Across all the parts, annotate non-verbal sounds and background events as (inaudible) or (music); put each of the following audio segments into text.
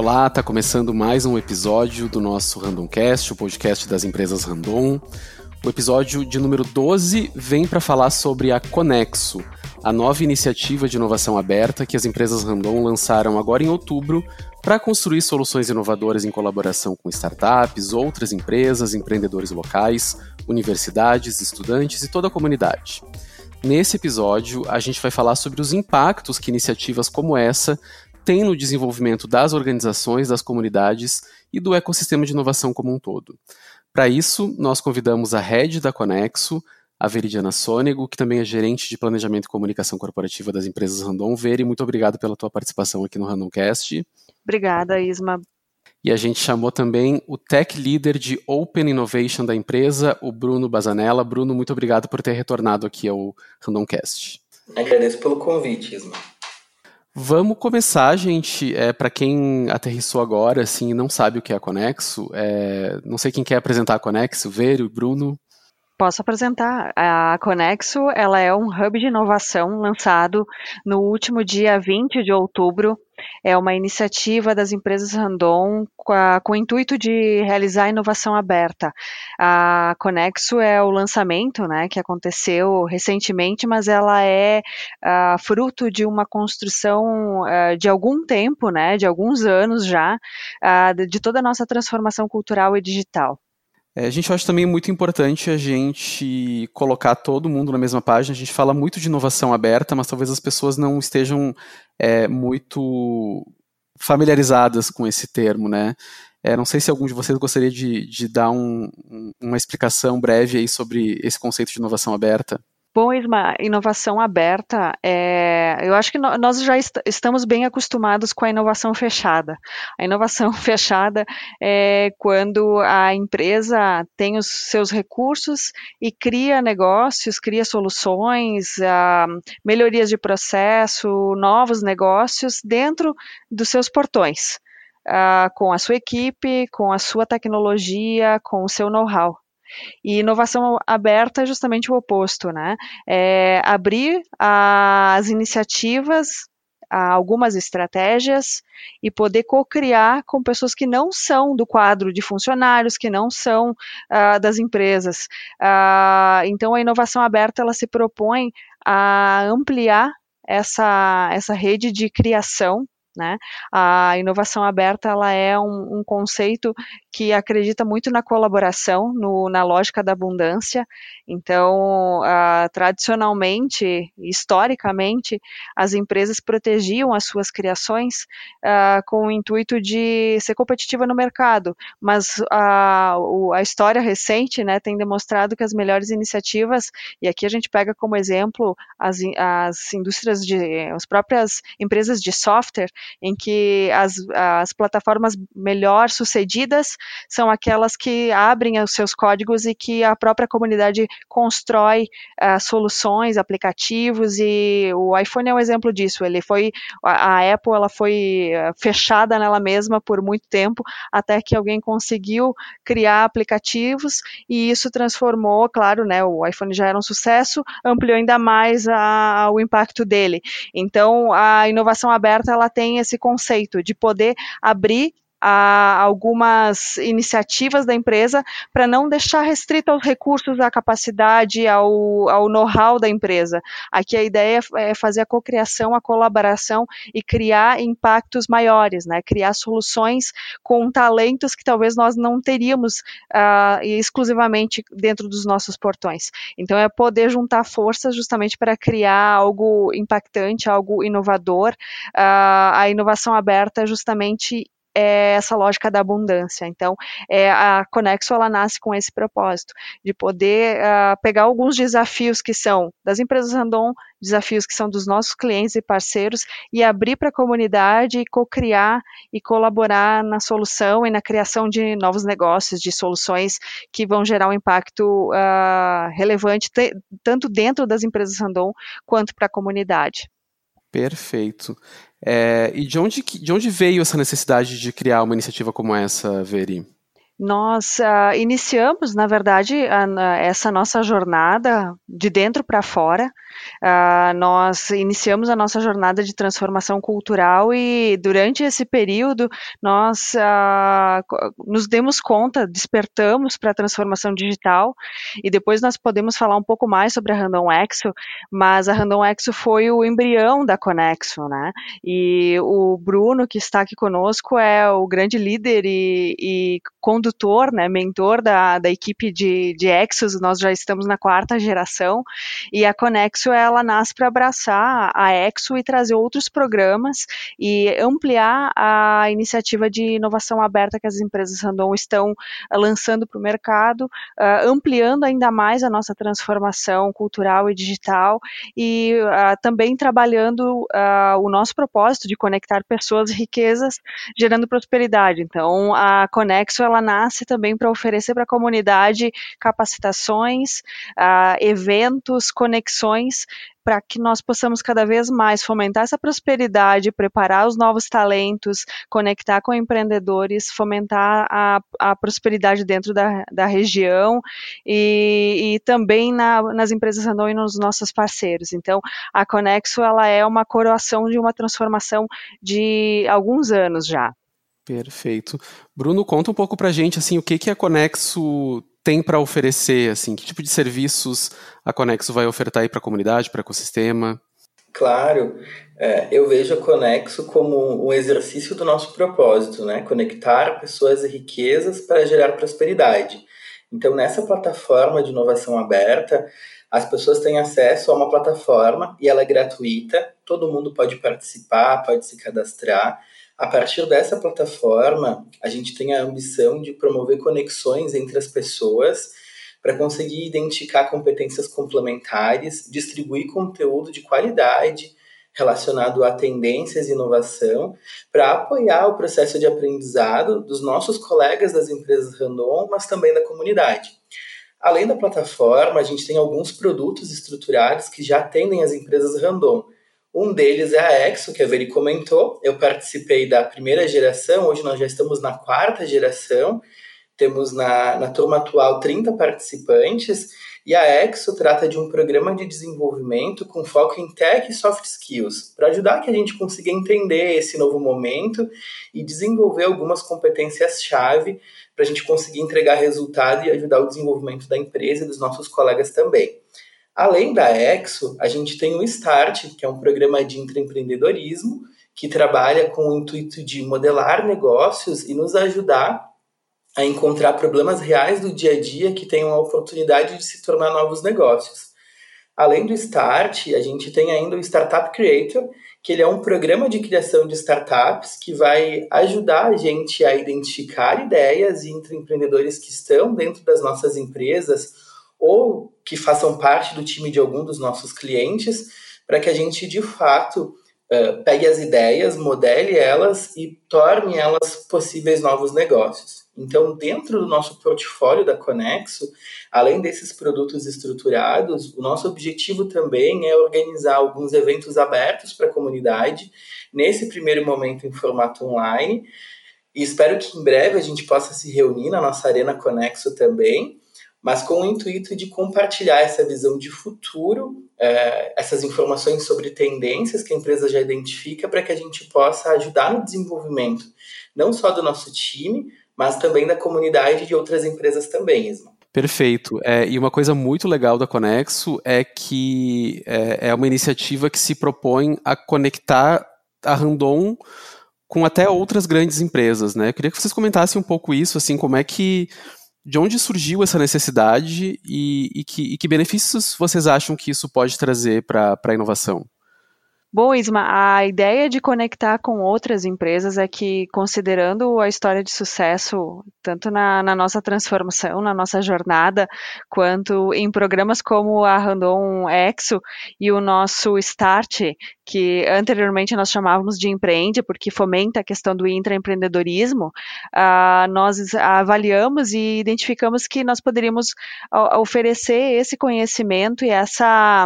Olá, está começando mais um episódio do nosso Randomcast, o podcast das empresas Random. O episódio de número 12 vem para falar sobre a Conexo, a nova iniciativa de inovação aberta que as empresas Randon lançaram agora em outubro para construir soluções inovadoras em colaboração com startups, outras empresas, empreendedores locais, universidades, estudantes e toda a comunidade. Nesse episódio, a gente vai falar sobre os impactos que iniciativas como essa têm no desenvolvimento das organizações, das comunidades e do ecossistema de inovação como um todo. Para isso, nós convidamos a head da Conexo, a Veridiana Sônego, que também é gerente de planejamento e comunicação corporativa das empresas Randon. Veri, muito obrigado pela tua participação aqui no Randomcast. Obrigada, Isma. E a gente chamou também o Tech Leader de Open Innovation da empresa, o Bruno Bazanella. Bruno, muito obrigado por ter retornado aqui ao Randomcast. Agradeço pelo convite, Isma. Vamos começar, gente. É, para quem aterrissou agora, assim, não sabe o que é a Conexo, é, não sei quem quer apresentar a Conexo, Vério, Bruno. Posso apresentar. A Conexo ela é um hub de inovação lançado no último dia 20 de outubro. É uma iniciativa das empresas Randon com, a, com o intuito de realizar inovação aberta. A Conexo é o lançamento né, que aconteceu recentemente, mas ela é uh, fruto de uma construção uh, de algum tempo, né, de alguns anos já, uh, de toda a nossa transformação cultural e digital. É, a gente acha também muito importante a gente colocar todo mundo na mesma página. A gente fala muito de inovação aberta, mas talvez as pessoas não estejam é, muito familiarizadas com esse termo, né? É, não sei se algum de vocês gostaria de, de dar um, uma explicação breve aí sobre esse conceito de inovação aberta. Bom, Isma, inovação aberta, é, eu acho que nós já est estamos bem acostumados com a inovação fechada. A inovação (laughs) fechada é quando a empresa tem os seus recursos e cria negócios, cria soluções, uh, melhorias de processo, novos negócios dentro dos seus portões. Uh, com a sua equipe, com a sua tecnologia, com o seu know-how. E inovação aberta é justamente o oposto, né? É abrir as iniciativas algumas estratégias e poder co-criar com pessoas que não são do quadro de funcionários, que não são uh, das empresas. Uh, então, a inovação aberta ela se propõe a ampliar essa, essa rede de criação né? A inovação aberta ela é um, um, conceito que acredita muito na colaboração, no, na lógica da abundância. Então, uh, tradicionalmente, historicamente, as empresas protegiam as suas criações uh, com o intuito de ser competitiva no mercado, mas a, a história recente né, tem demonstrado que as melhores iniciativas, e aqui a gente pega como exemplo as, as indústrias de, as próprias empresas de software, em que as, as plataformas melhor sucedidas são aquelas que abrem os seus códigos e que a própria comunidade constrói uh, soluções, aplicativos e o iPhone é um exemplo disso. Ele foi a, Apple ela foi uh, fechada nela mesma por muito tempo até que alguém conseguiu criar aplicativos e isso transformou, claro, né? O iPhone já era um sucesso, ampliou ainda mais a, o impacto dele. Então a inovação aberta ela tem esse conceito de poder abrir a algumas iniciativas da empresa para não deixar restrito aos recursos, à capacidade, ao, ao know-how da empresa. Aqui a ideia é fazer a cocriação, a colaboração e criar impactos maiores, né? criar soluções com talentos que talvez nós não teríamos uh, exclusivamente dentro dos nossos portões. Então é poder juntar forças justamente para criar algo impactante, algo inovador. Uh, a inovação aberta é justamente é essa lógica da abundância. Então, é, a Conexo ela nasce com esse propósito de poder uh, pegar alguns desafios que são das empresas random, desafios que são dos nossos clientes e parceiros e abrir para a comunidade e co-criar e colaborar na solução e na criação de novos negócios, de soluções que vão gerar um impacto uh, relevante tanto dentro das empresas random quanto para a comunidade. Perfeito. É, e de onde, de onde veio essa necessidade de criar uma iniciativa como essa, Veri? Nós uh, iniciamos, na verdade, a, a, essa nossa jornada de dentro para fora. Uh, nós iniciamos a nossa jornada de transformação cultural e durante esse período nós uh, nos demos conta, despertamos para a transformação digital e depois nós podemos falar um pouco mais sobre a Random Exo, mas a Random Exo foi o embrião da Conexo, né? E o Bruno que está aqui conosco é o grande líder e, e condutor, né, mentor da, da equipe de, de Exos, nós já estamos na quarta geração e a Conexo ela nasce para abraçar a Exo e trazer outros programas e ampliar a iniciativa de inovação aberta que as empresas Randon estão uh, lançando para o mercado, uh, ampliando ainda mais a nossa transformação cultural e digital e uh, também trabalhando o nosso propósito de conectar pessoas e riquezas, gerando prosperidade. Então, a Conexo ela nasce também para oferecer para a comunidade capacitações, eventos, conexões para que nós possamos cada vez mais fomentar essa prosperidade, preparar os novos talentos, conectar com empreendedores, fomentar a, a prosperidade dentro da, da região e, e também na, nas empresas Randon e nos nossos parceiros. Então, a Conexo ela é uma coroação de uma transformação de alguns anos já. Perfeito. Bruno, conta um pouco para gente assim o que que a Conexo tem para oferecer, assim, que tipo de serviços a Conexo vai ofertar aí para a comunidade, para o ecossistema? Claro, é, eu vejo a Conexo como um exercício do nosso propósito, né? Conectar pessoas e riquezas para gerar prosperidade. Então, nessa plataforma de inovação aberta, as pessoas têm acesso a uma plataforma e ela é gratuita, todo mundo pode participar, pode se cadastrar a partir dessa plataforma, a gente tem a ambição de promover conexões entre as pessoas para conseguir identificar competências complementares, distribuir conteúdo de qualidade relacionado a tendências e inovação, para apoiar o processo de aprendizado dos nossos colegas das empresas Randon, mas também da comunidade. Além da plataforma, a gente tem alguns produtos estruturados que já atendem as empresas Randon, um deles é a Exo, que a Veri comentou. Eu participei da primeira geração, hoje nós já estamos na quarta geração. Temos na, na turma atual 30 participantes. E a Exo trata de um programa de desenvolvimento com foco em tech e soft skills, para ajudar que a gente consiga entender esse novo momento e desenvolver algumas competências-chave para a gente conseguir entregar resultado e ajudar o desenvolvimento da empresa e dos nossos colegas também. Além da Exo, a gente tem o Start, que é um programa de intraempreendedorismo que trabalha com o intuito de modelar negócios e nos ajudar a encontrar problemas reais do dia a dia que tenham a oportunidade de se tornar novos negócios. Além do Start, a gente tem ainda o Startup Creator, que ele é um programa de criação de startups que vai ajudar a gente a identificar ideias e empreendedores que estão dentro das nossas empresas ou que façam parte do time de algum dos nossos clientes, para que a gente de fato uh, pegue as ideias, modele elas e torne elas possíveis novos negócios. Então, dentro do nosso portfólio da Conexo, além desses produtos estruturados, o nosso objetivo também é organizar alguns eventos abertos para a comunidade, nesse primeiro momento em formato online. E espero que em breve a gente possa se reunir na nossa Arena Conexo também mas com o intuito de compartilhar essa visão de futuro, é, essas informações sobre tendências que a empresa já identifica, para que a gente possa ajudar no desenvolvimento, não só do nosso time, mas também da comunidade de outras empresas também, Isma. Perfeito. É, e uma coisa muito legal da Conexo é que é, é uma iniciativa que se propõe a conectar a Randon com até outras grandes empresas, né? Eu queria que vocês comentassem um pouco isso, assim, como é que de onde surgiu essa necessidade e, e, que, e que, benefícios vocês acham que isso pode trazer para a inovação? Bom, Isma, a ideia de conectar com outras empresas é que, considerando a história de sucesso, tanto na, na nossa transformação, na nossa jornada, quanto em programas como a Randon Exo e o nosso Start, que anteriormente nós chamávamos de empreende, porque fomenta a questão do intraempreendedorismo, uh, nós avaliamos e identificamos que nós poderíamos oferecer esse conhecimento e essa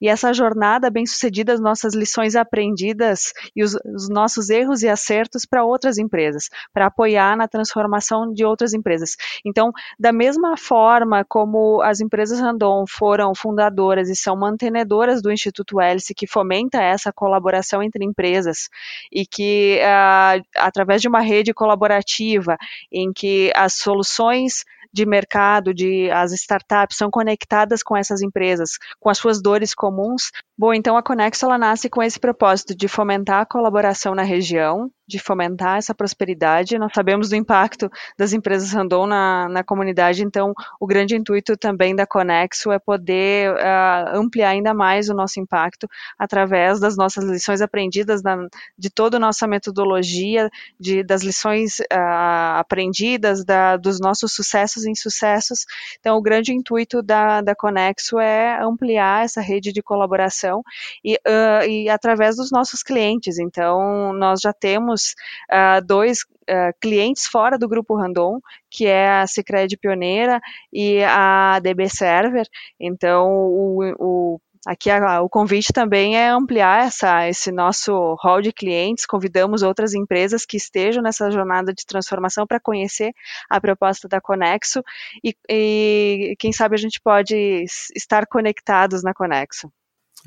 e essa jornada bem-sucedida, as nossas lições aprendidas e os, os nossos erros e acertos para outras empresas, para apoiar na transformação de outras empresas. Então, da mesma forma como as empresas Randon foram fundadoras e são mantenedoras do Instituto Hélice, que fomenta essa colaboração entre empresas e que, uh, através de uma rede colaborativa, em que as soluções de mercado, de as startups são conectadas com essas empresas, com as suas dores comuns. Bom, então a Conexo ela nasce com esse propósito de fomentar a colaboração na região, de fomentar essa prosperidade. Nós sabemos do impacto das empresas Randon na, na comunidade, então o grande intuito também da Conexo é poder uh, ampliar ainda mais o nosso impacto através das nossas lições aprendidas, da, de toda a nossa metodologia, de, das lições uh, aprendidas, da, dos nossos sucessos e insucessos. Então, o grande intuito da, da Conexo é ampliar essa rede de colaboração e, uh, e através dos nossos clientes. Então, nós já temos uh, dois uh, clientes fora do grupo Randon, que é a Sicredi Pioneira e a DB Server. Então, o, o Aqui a, o convite também é ampliar essa, esse nosso hall de clientes. Convidamos outras empresas que estejam nessa jornada de transformação para conhecer a proposta da Conexo e, e, quem sabe a gente pode estar conectados na Conexo.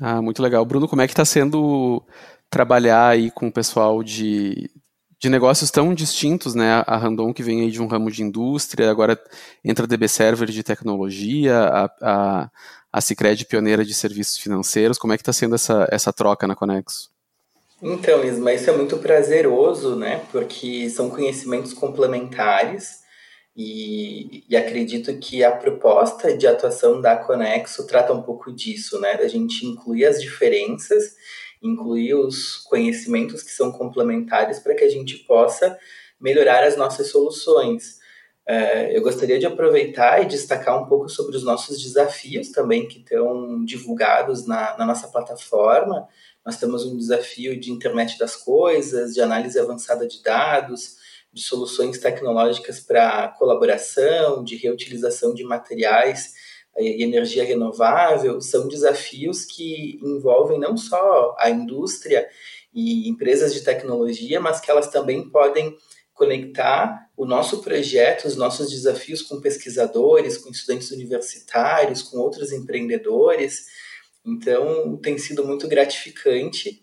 Ah, muito legal. Bruno, como é que está sendo trabalhar aí com o pessoal de, de negócios tão distintos, né? A Randon que vem aí de um ramo de indústria, agora entra a DB Server de tecnologia, a, a, a Cicred pioneira de serviços financeiros. Como é que está sendo essa, essa troca na Conexo? Então, Isma, isso é muito prazeroso, né? Porque são conhecimentos complementares e, e, acredito que a proposta de atuação da Conexo trata um pouco disso, né? Da gente incluir as diferenças incluir os conhecimentos que são complementares para que a gente possa melhorar as nossas soluções. É, eu gostaria de aproveitar e destacar um pouco sobre os nossos desafios também que estão divulgados na, na nossa plataforma. Nós temos um desafio de internet das coisas, de análise avançada de dados, de soluções tecnológicas para colaboração, de reutilização de materiais e energia renovável são desafios que envolvem não só a indústria e empresas de tecnologia, mas que elas também podem conectar o nosso projeto, os nossos desafios com pesquisadores, com estudantes universitários, com outros empreendedores. Então, tem sido muito gratificante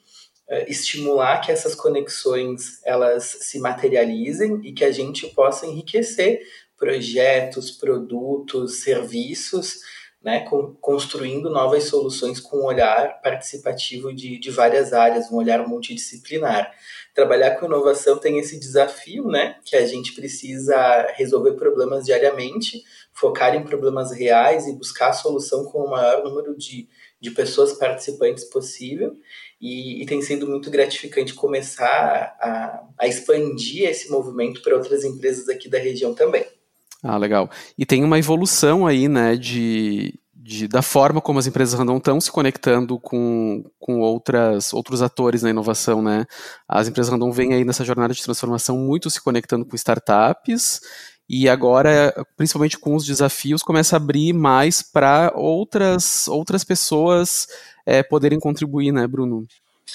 uh, estimular que essas conexões elas se materializem e que a gente possa enriquecer projetos, produtos, serviços, né, construindo novas soluções com um olhar participativo de, de várias áreas, um olhar multidisciplinar. Trabalhar com inovação tem esse desafio, né, que a gente precisa resolver problemas diariamente, focar em problemas reais e buscar a solução com o maior número de, de pessoas participantes possível. E, e, tem sido muito gratificante começar a, a expandir esse movimento para outras empresas aqui da região também. Ah, legal. E tem uma evolução aí, né, de, de, da forma como as empresas random estão se conectando com, com outras, outros atores na inovação, né? As empresas random vêm aí nessa jornada de transformação muito se conectando com startups e agora, principalmente com os desafios, começa a abrir mais para outras, outras pessoas é, poderem contribuir, né, Bruno?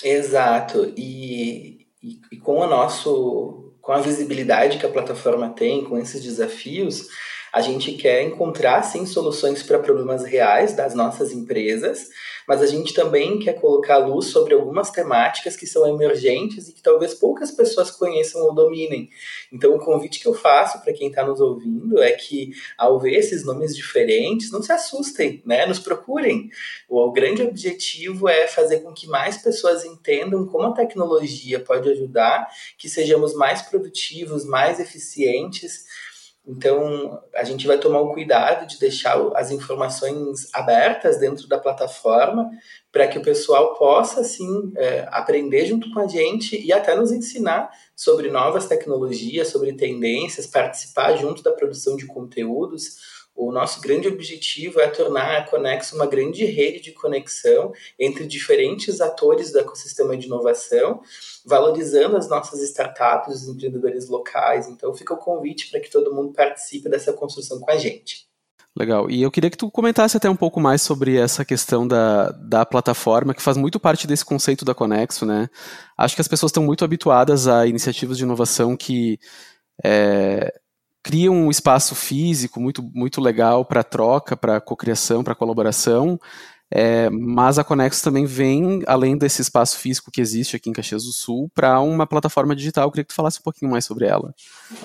Exato. E, e, e com o nosso com a visibilidade que a plataforma tem, com esses desafios, a gente quer encontrar, sim, soluções para problemas reais das nossas empresas, mas a gente também quer colocar luz sobre algumas temáticas que são emergentes e que talvez poucas pessoas conheçam ou dominem. Então, o convite que eu faço para quem está nos ouvindo é que, ao ver esses nomes diferentes, não se assustem, né? Nos procurem. O, o grande objetivo é fazer com que mais pessoas entendam como a tecnologia pode ajudar, que sejamos mais produtivos, mais eficientes então, a gente vai tomar o cuidado de deixar as informações abertas dentro da plataforma para que o pessoal possa, assim, é, aprender junto com a gente e até nos ensinar sobre novas tecnologias, sobre tendências, participar junto da produção de conteúdos. O nosso grande objetivo é tornar a Conexo uma grande rede de conexão entre diferentes atores do ecossistema de inovação, valorizando as nossas startups, os empreendedores locais. Então, fica o convite para que todo mundo participe dessa construção com a gente. Legal. E eu queria que tu comentasse até um pouco mais sobre essa questão da, da plataforma, que faz muito parte desse conceito da Conexo, né? Acho que as pessoas estão muito habituadas a iniciativas de inovação que é, cria um espaço físico muito, muito legal para troca, para cocriação, para colaboração. É, mas a Conexo também vem, além desse espaço físico que existe aqui em Caxias do Sul, para uma plataforma digital. Eu queria que tu falasse um pouquinho mais sobre ela.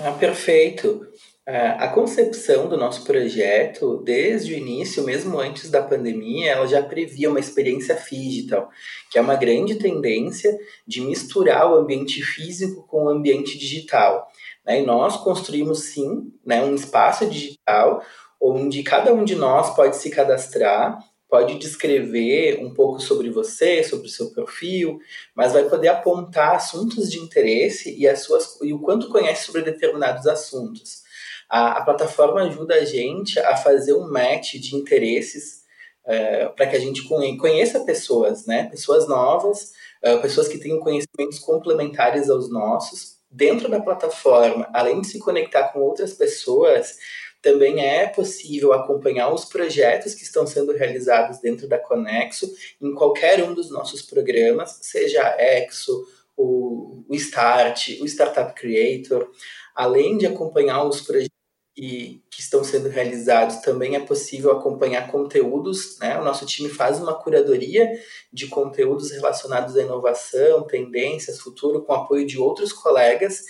Ah, perfeito. É, a concepção do nosso projeto, desde o início, mesmo antes da pandemia, ela já previa uma experiência digital, que é uma grande tendência de misturar o ambiente físico com o ambiente digital. Né? E nós construímos sim né, um espaço digital onde cada um de nós pode se cadastrar, pode descrever um pouco sobre você, sobre o seu perfil, mas vai poder apontar assuntos de interesse e, as suas, e o quanto conhece sobre determinados assuntos. A, a plataforma ajuda a gente a fazer um match de interesses é, para que a gente conheça pessoas, né? pessoas novas, é, pessoas que tenham conhecimentos complementares aos nossos, dentro da plataforma, além de se conectar com outras pessoas, também é possível acompanhar os projetos que estão sendo realizados dentro da Conexo em qualquer um dos nossos programas, seja a Exo, o, Start, o Startup Creator, além de acompanhar os projetos que, que estão sendo realizados, também é possível acompanhar conteúdos. Né? O nosso time faz uma curadoria de conteúdos relacionados à inovação, tendências, futuro, com apoio de outros colegas,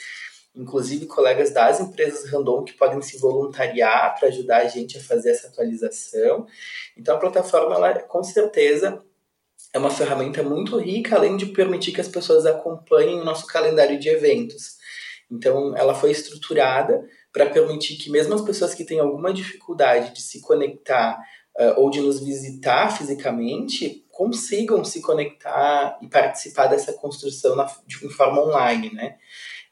inclusive colegas das empresas Randon que podem se voluntariar para ajudar a gente a fazer essa atualização. Então, a plataforma, ela, com certeza, é uma ferramenta muito rica, além de permitir que as pessoas acompanhem o nosso calendário de eventos. Então, ela foi estruturada para permitir que mesmo as pessoas que têm alguma dificuldade de se conectar uh, ou de nos visitar fisicamente consigam se conectar e participar dessa construção na, de forma online, né?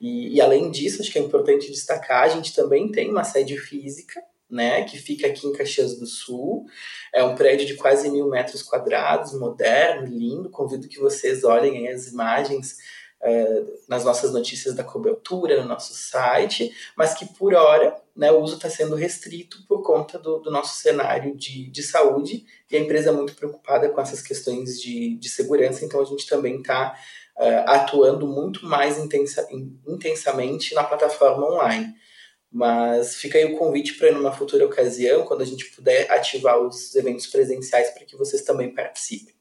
E, e, além disso, acho que é importante destacar, a gente também tem uma sede física, né, que fica aqui em Caxias do Sul. É um prédio de quase mil metros quadrados, moderno, lindo. Convido que vocês olhem as imagens é, nas nossas notícias da cobertura, no nosso site, mas que por hora né, o uso está sendo restrito por conta do, do, nosso cenário de, de saúde e a empresa é muito preocupada com essas questões de, de segurança, então a gente também está é, atuando muito mais intensa, intensamente na plataforma online. Mas fica aí o convite para numa futura ocasião, quando a gente puder ativar os eventos presenciais para que vocês também participem.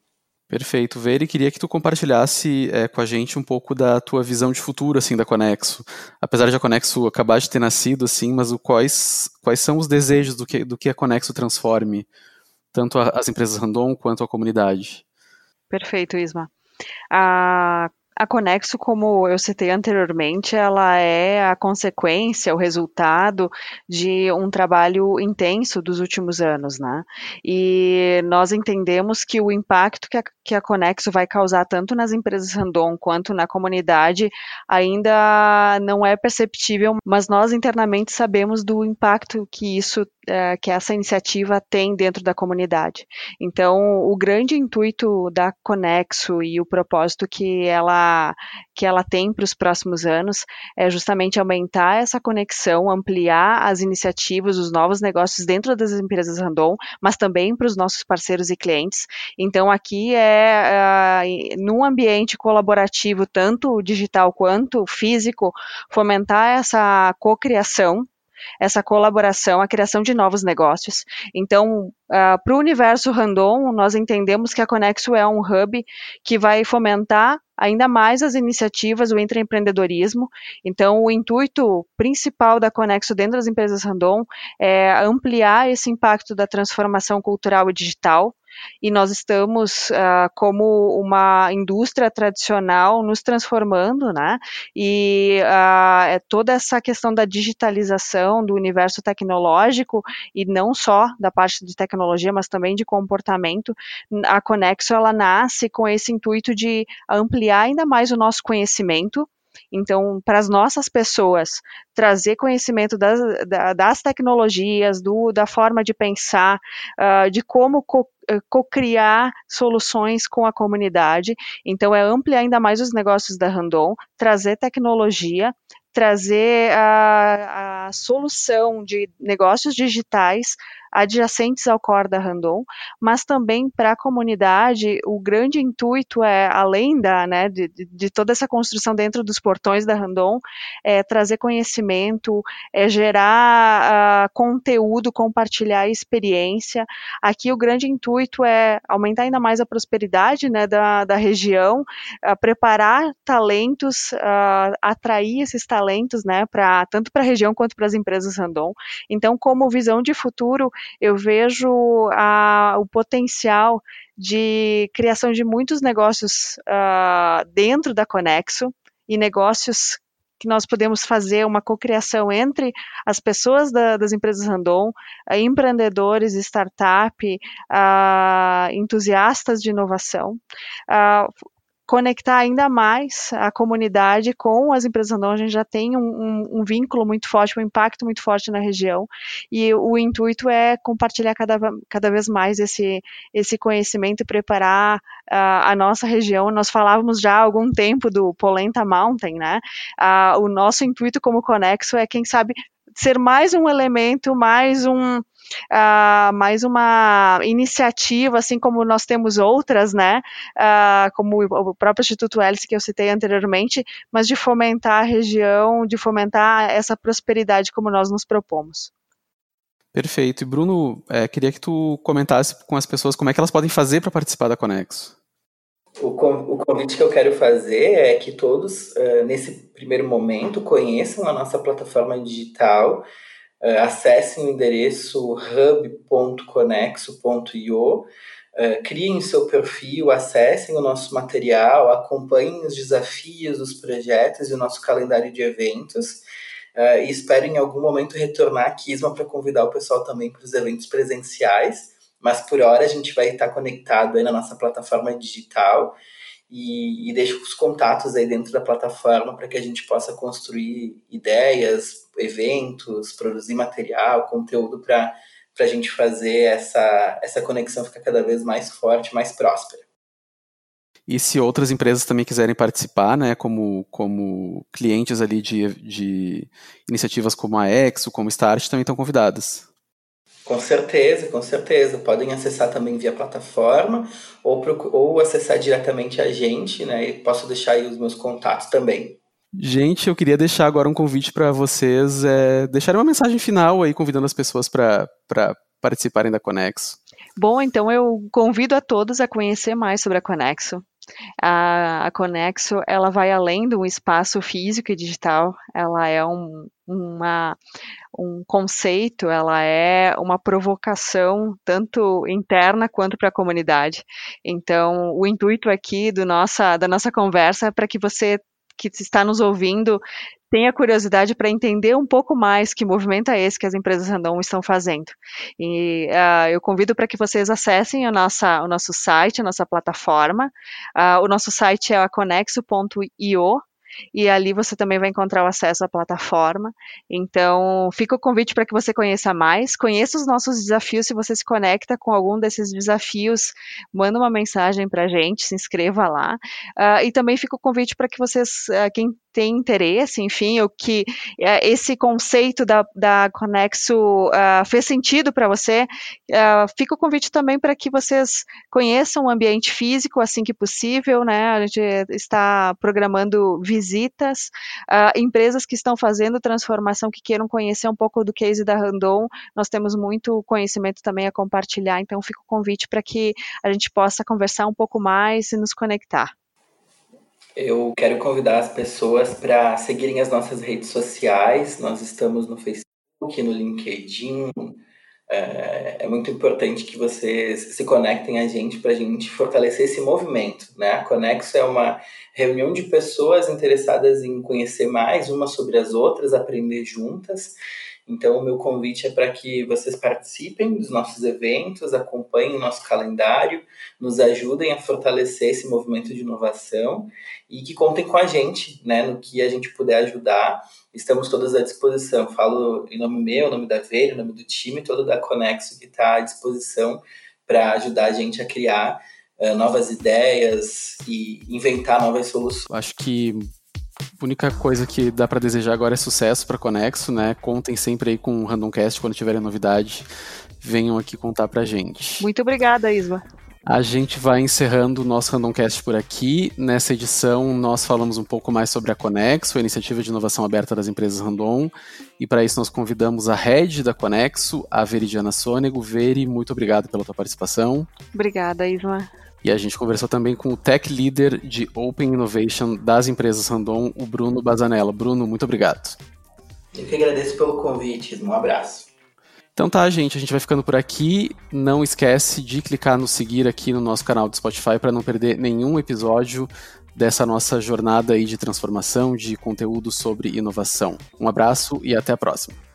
Perfeito, Veri, queria que tu compartilhasse é, com a gente um pouco da tua visão de futuro, assim, da Conexo. Apesar de a Conexo acabar de ter nascido, assim, mas o, quais, quais são os desejos do que, do que a Conexo transforme, tanto a, as empresas random quanto a comunidade? Perfeito, Isma. A a Conexo, como eu citei anteriormente, ela é a consequência, o resultado de um trabalho intenso dos últimos anos, né? E nós entendemos que o impacto que a, que a Conexo vai causar tanto nas empresas random quanto na comunidade ainda não é perceptível, mas nós internamente sabemos do impacto que isso é, que essa iniciativa tem dentro da comunidade. Então, o grande intuito da Conexo e o propósito que ela, que ela tem para os próximos anos é justamente aumentar essa conexão, ampliar as iniciativas, os novos negócios dentro das empresas Randon, mas também para os nossos parceiros e clientes. Então, aqui é, é num ambiente colaborativo, tanto digital quanto físico, fomentar essa cocriação essa colaboração, a criação de novos negócios. Então, uh, para o universo random, nós entendemos que a Conexo é um hub que vai fomentar ainda mais as iniciativas, o empreendedorismo. Então, o intuito principal da Conexo dentro das empresas random é ampliar esse impacto da transformação cultural e digital, e nós estamos uh, como uma indústria tradicional nos transformando, né? E uh, toda essa questão da digitalização do universo tecnológico e não só da parte de tecnologia, mas também de comportamento, a Conexo ela nasce com esse intuito de ampliar ainda mais o nosso conhecimento Então, para as nossas pessoas, trazer conhecimento das, das tecnologias, do, da forma de pensar, uh, de como eh, co-criar soluções com a comunidade. Então, é ampliar ainda mais os negócios da Randon, trazer tecnologia, trazer a, a solução de negócios digitais adjacentes ao core da Randon, mas também para a comunidade, o grande intuito é, além da, né, de, de, toda essa construção dentro dos portões da Randon, é trazer conhecimento, é gerar uh, conteúdo, compartilhar experiência. Aqui o grande intuito é aumentar ainda mais a prosperidade né, da, da região, uh, preparar talentos, uh, atrair esses talentos né, pra, tanto para a região quanto para as empresas Randon. Então, como visão de futuro, eu vejo a, o potencial de criação de muitos negócios uh, dentro da Conexo e negócios que nós podemos fazer uma cocriação entre as pessoas da, das empresas Randon, uh, empreendedores, startup, uh, entusiastas de inovação, uh, conectar ainda mais a comunidade com as empresas não, a gente já tem um, um, um, vínculo muito forte, um impacto muito forte na região, e o intuito é compartilhar cada, cada vez mais esse, esse conhecimento e preparar uh, a nossa região. Nós falávamos já há algum tempo do Polenta Mountain, né? Uh, o nosso intuito como Conexo é, quem sabe, ser mais um elemento, mais um, uh, mais uma iniciativa, assim como nós temos outras, né, uh, como o próprio Instituto Hélice que eu citei anteriormente, mas de fomentar a região, de fomentar essa prosperidade como nós nos propomos. Perfeito. E Bruno, é, queria que tu comentasse com as pessoas como é que elas podem fazer para participar da Conexo. O, convite que eu quero fazer é que todos, uh, nesse primeiro momento, conheçam a nossa plataforma digital, Uh, acessem o endereço hub.conexo.io, uh, criem seu perfil, acessem o nosso material, acompanhem os desafios, os projetos e o nosso calendário de eventos. E espero em algum momento retornar a Kisma para convidar o pessoal também para os eventos presenciais. Mas por hora a gente vai estar conectado aí na nossa plataforma digital e, e deixo os contatos aí dentro da plataforma para que a gente possa construir ideias, eventos, produzir material, conteúdo para a gente fazer essa, essa conexão ficar cada vez mais forte, mais próspera. E se outras empresas também quiserem participar, né, como, como clientes ali de, de iniciativas como a Exo, como Start, também estão convidadas. Com certeza, com certeza. Podem acessar também via plataforma ou, ou acessar diretamente a gente, né? E posso deixar aí os meus contatos também. Gente, eu queria deixar agora um convite para vocês é, deixarem uma mensagem final aí, convidando as pessoas para participarem da Conexo. Bom, então eu convido a todos a conhecer mais sobre a Conexo. A, a Conexo, ela vai além de um espaço físico e digital, ela é um, uma, um conceito, ela é uma provocação tanto interna quanto para a comunidade. Então, o intuito aqui do nossa, da nossa conversa é para que você que está nos ouvindo tenha curiosidade para entender um pouco mais que movimento é esse que as empresas random estão fazendo. E uh, eu convido para que vocês acessem o, nossa, o nosso site, a nossa plataforma. Uh, o nosso site é a conexo.io e ali você também vai encontrar o acesso à plataforma. Então, fica o convite para que você conheça mais, conheça os nossos desafios. Se você se conecta com algum desses desafios, manda uma mensagem para a gente, se inscreva lá. Uh, e também fica o convite para que vocês, uh, quem tem interesse, enfim, o que uh, esse conceito da, da Conexo fez sentido para você, fica o convite também para que vocês conheçam o ambiente físico assim que possível, né? A gente está programando visitas visitas, uh, empresas que estão fazendo transformação, que queiram conhecer um pouco do case da Randon, nós temos muito conhecimento também a compartilhar, então fica o convite para que a gente possa conversar um pouco mais e nos conectar. Eu quero convidar as pessoas para seguirem as nossas redes sociais. Nós estamos no Facebook, no LinkedIn, é, é, muito importante que vocês se conectem a gente para a gente fortalecer esse movimento. Né? A Conexo é uma reunião de pessoas interessadas em conhecer mais umas sobre as outras, aprender juntas. Então, o meu convite é para que vocês participem dos nossos eventos, acompanhem o nosso calendário, nos ajudem a fortalecer esse movimento de inovação e que contem com a gente, né, no que a gente puder ajudar. Estamos todos à disposição. Falo em nome meu, em nome da Veira, em nome do time todo da Conexo que está à disposição para ajudar a gente a criar uh, novas ideias e inventar novas soluções. Acho que a única coisa que dá para desejar agora é sucesso para Conexo, né? Contem sempre aí com o Randomcast quando tiverem novidade. Venham aqui contar pra gente. Muito obrigada, Isma. A gente vai encerrando o nosso Randomcast por aqui. Nessa edição, nós falamos um pouco mais sobre a Conexo, a iniciativa de inovação aberta das empresas Randon. E para isso, nós convidamos a head da Conexo, a Veridiana Sônego. Veri, muito obrigado pela tua participação. Obrigada, Isma. E a gente conversou também com o Tech Leader de Open Innovation das empresas Randon, o Bruno Bazanella. Bruno, muito obrigado. Eu que agradeço pelo convite. Um abraço. Então tá, gente, a gente vai ficando por aqui. Não esquece de clicar no seguir aqui no nosso canal do Spotify para não perder nenhum episódio dessa nossa jornada aí de transformação de conteúdo sobre inovação. Um abraço e até a próxima.